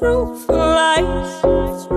Look into my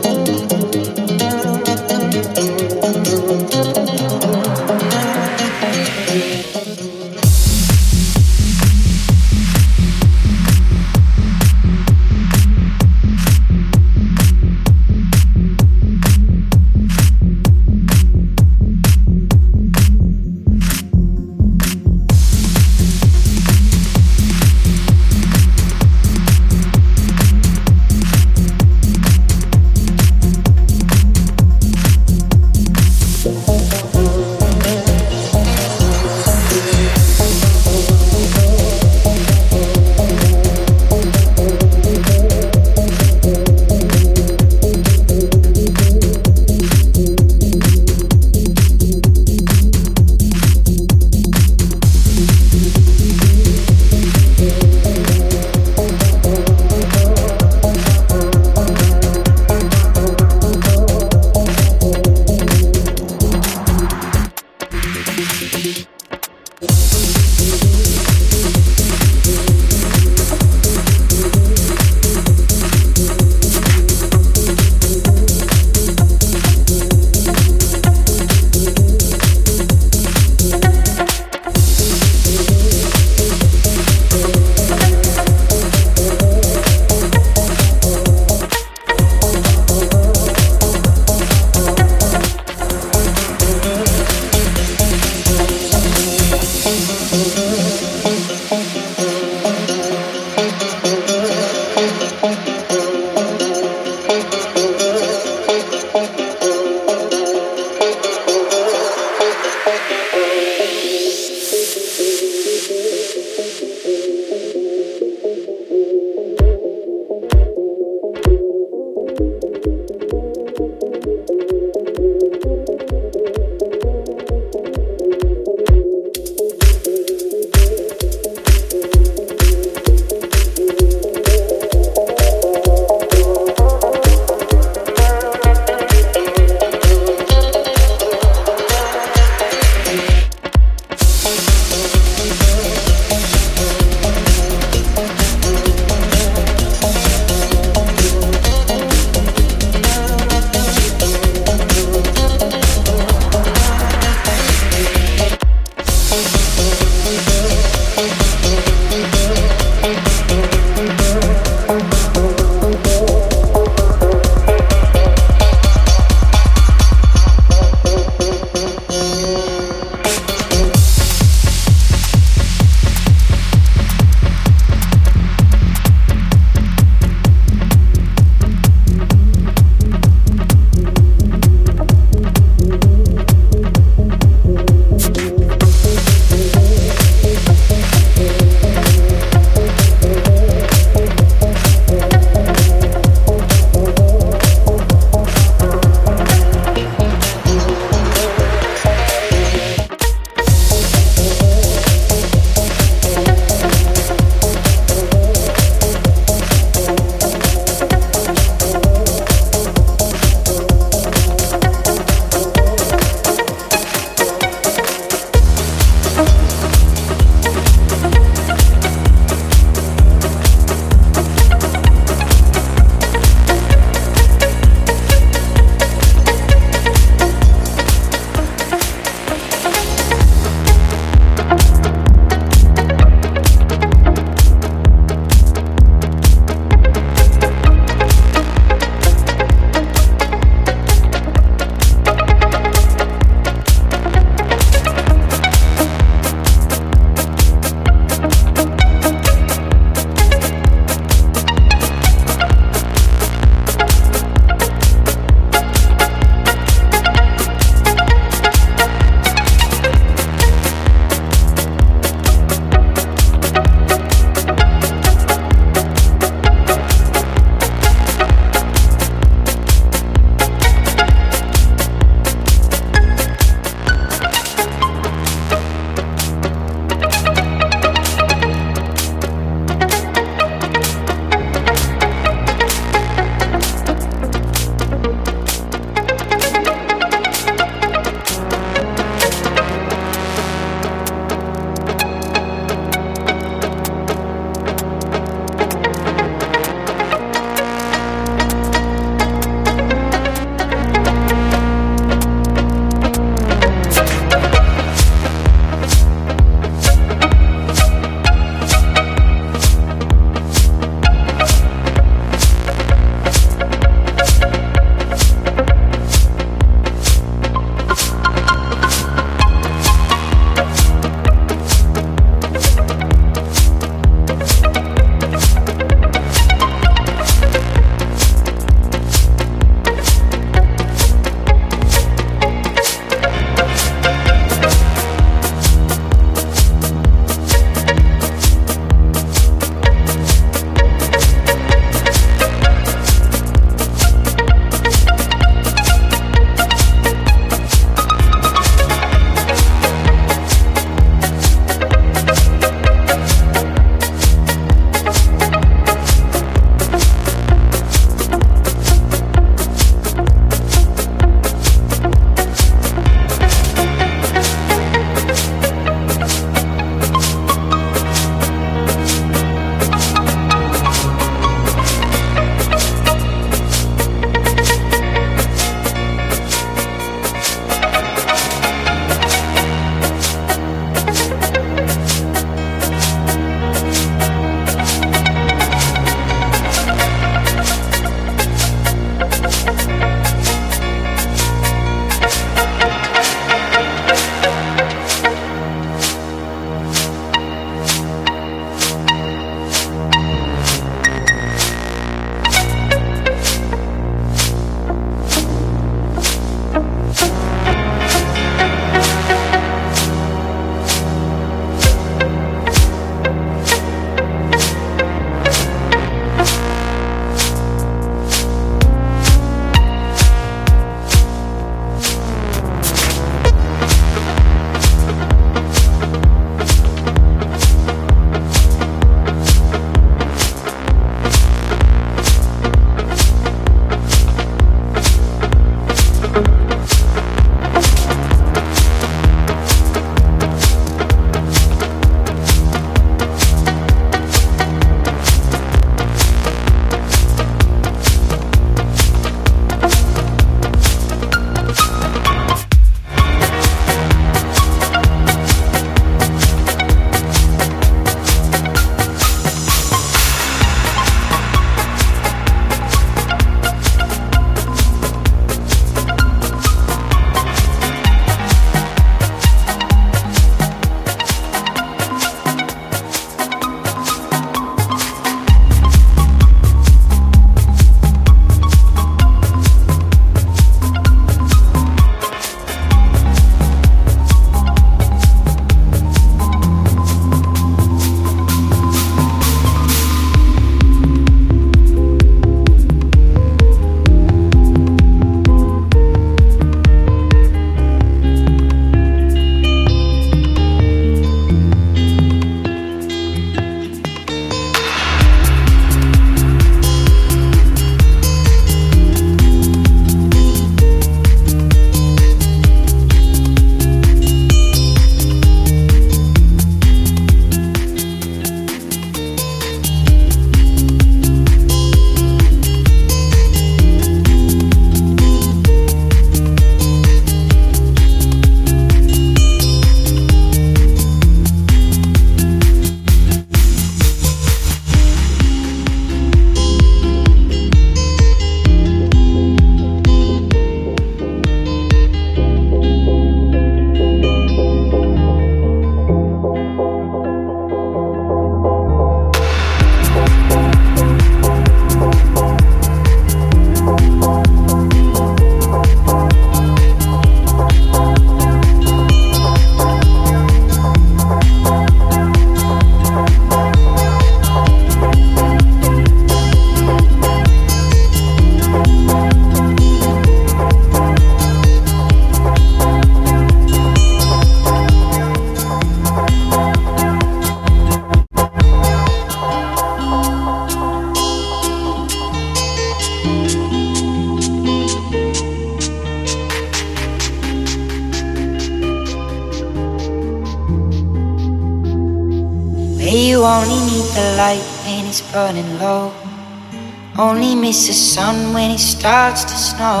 sun when it starts to snow.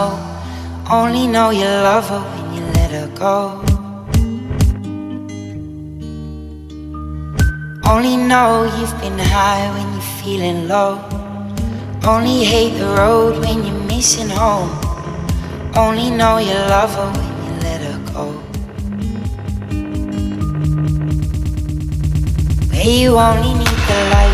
Only know you love her when you let her go. Only know you've been high when you're feeling low. Only hate the road when you're missing home. Only know you love her when you let her go. Where you only need the light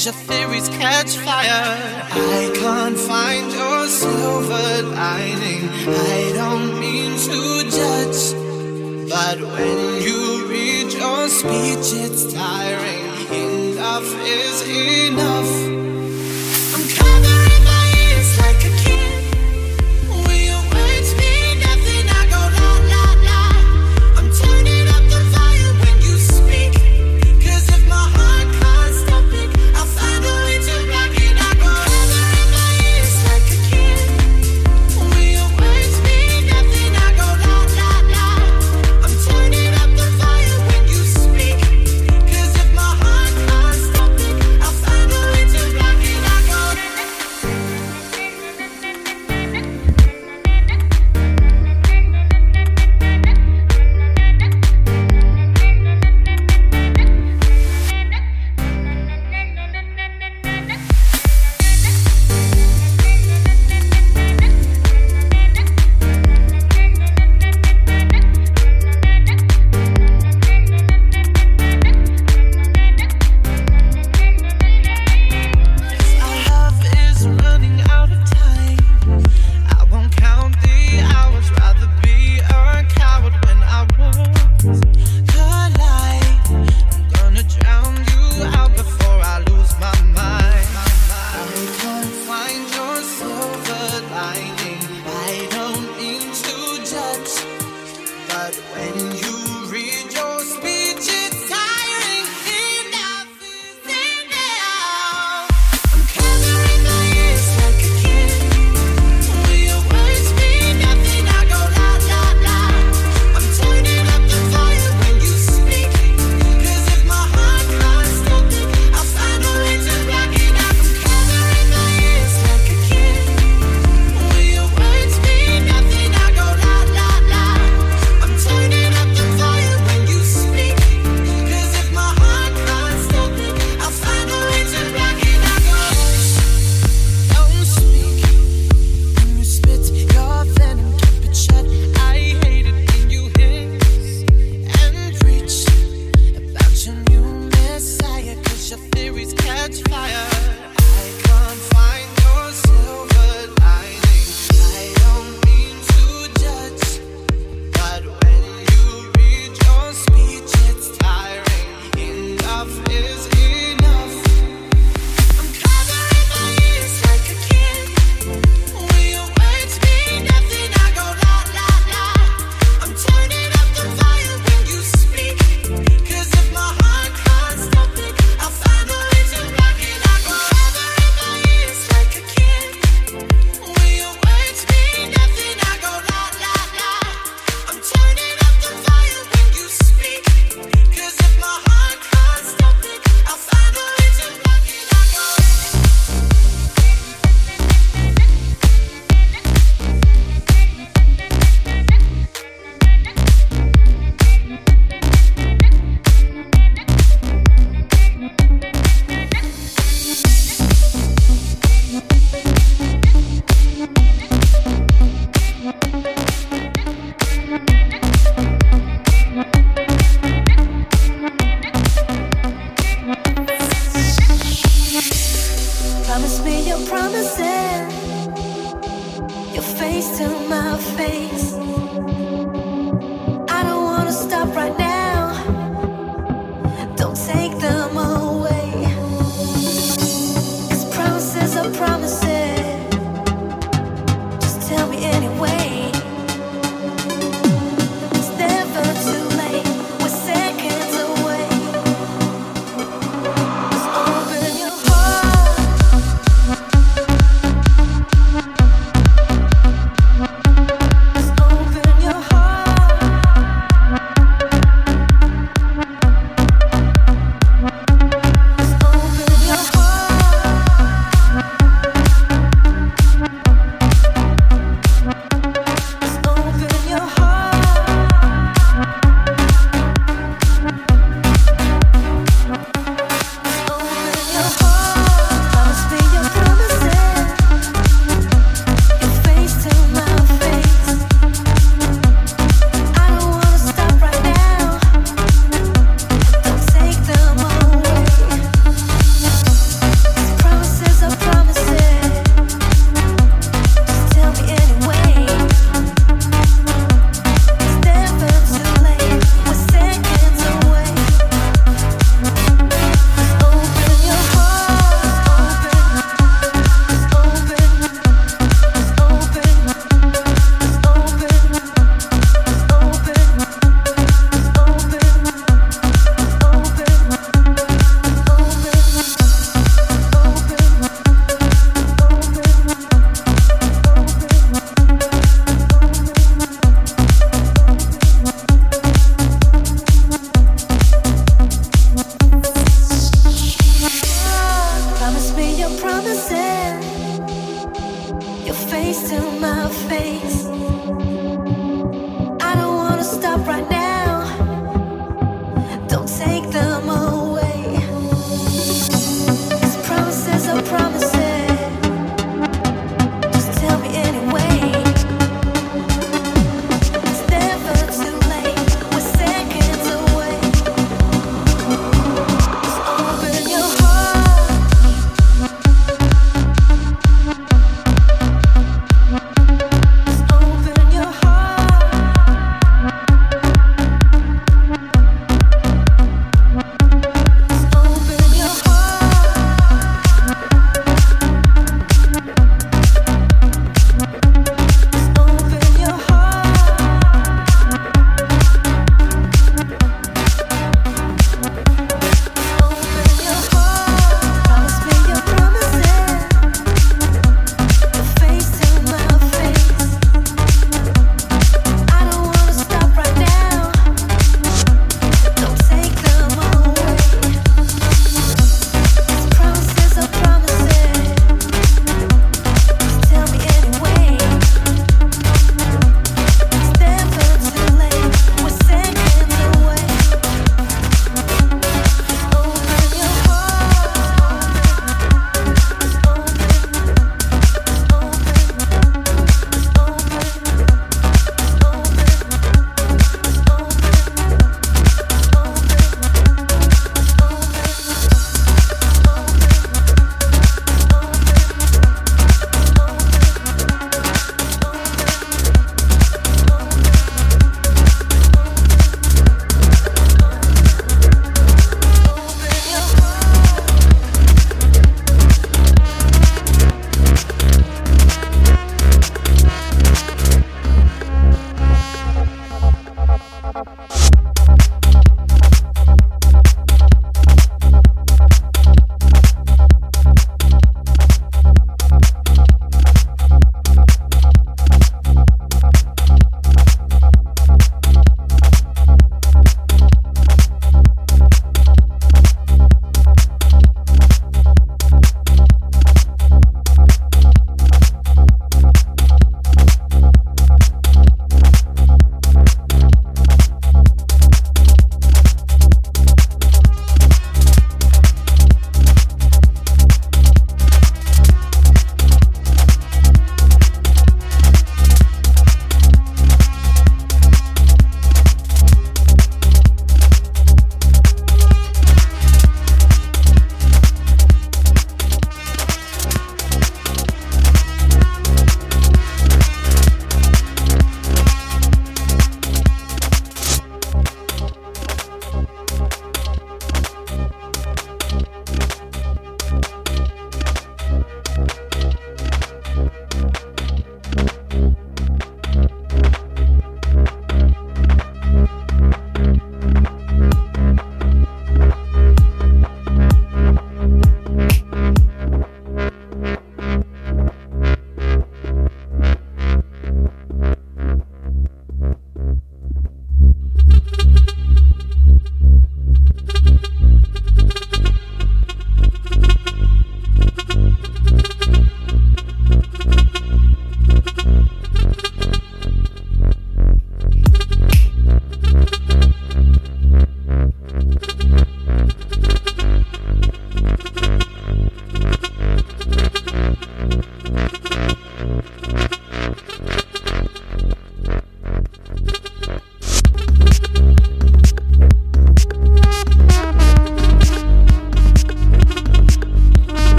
messiah, cause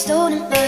stolen